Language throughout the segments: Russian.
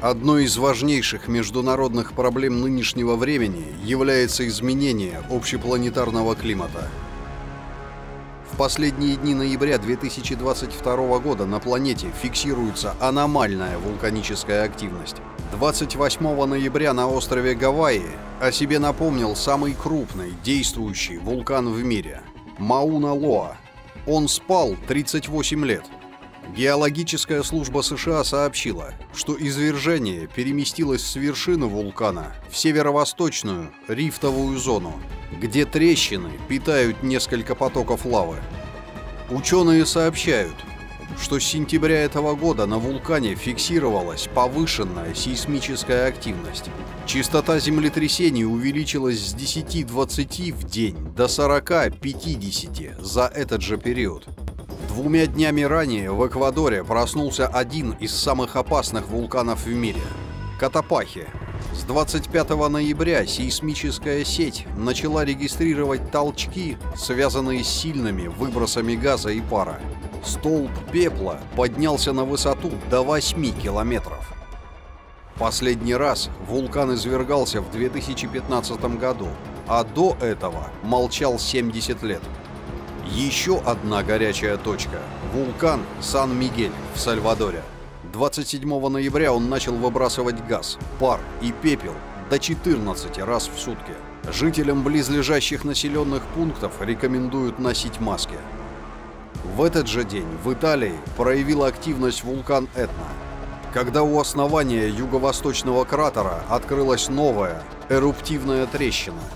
Одной из важнейших международных проблем нынешнего времени является изменение общепланетарного климата. В последние дни ноября 2022 года на планете фиксируется аномальная вулканическая активность. 28 ноября на острове Гавайи о себе напомнил самый крупный действующий вулкан в мире – Мауна-Лоа. Он спал 38 лет – Геологическая служба США сообщила, что извержение переместилось с вершины вулкана в северо-восточную рифтовую зону, где трещины питают несколько потоков лавы. Ученые сообщают, что с сентября этого года на вулкане фиксировалась повышенная сейсмическая активность. Частота землетрясений увеличилась с 10-20 в день до 40-50 за этот же период. Двумя днями ранее в Эквадоре проснулся один из самых опасных вулканов в мире – Катапахи. С 25 ноября сейсмическая сеть начала регистрировать толчки, связанные с сильными выбросами газа и пара. Столб пепла поднялся на высоту до 8 километров. Последний раз вулкан извергался в 2015 году, а до этого молчал 70 лет. Еще одна горячая точка – вулкан Сан-Мигель в Сальвадоре. 27 ноября он начал выбрасывать газ, пар и пепел до 14 раз в сутки. Жителям близлежащих населенных пунктов рекомендуют носить маски. В этот же день в Италии проявил активность вулкан Этна, когда у основания юго-восточного кратера открылась новая эруптивная трещина –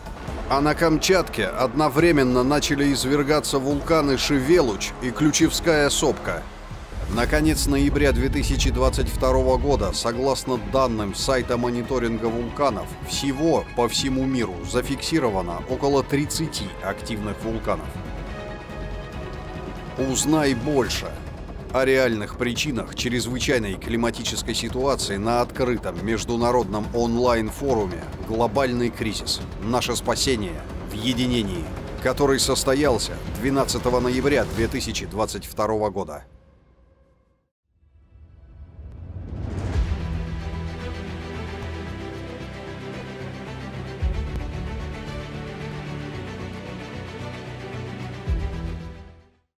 а на Камчатке одновременно начали извергаться вулканы Шевелуч и Ключевская сопка. Наконец ноября 2022 года, согласно данным сайта мониторинга вулканов, всего по всему миру зафиксировано около 30 активных вулканов. Узнай больше о реальных причинах чрезвычайной климатической ситуации на открытом международном онлайн-форуме «Глобальный кризис. Наше спасение в единении», который состоялся 12 ноября 2022 года.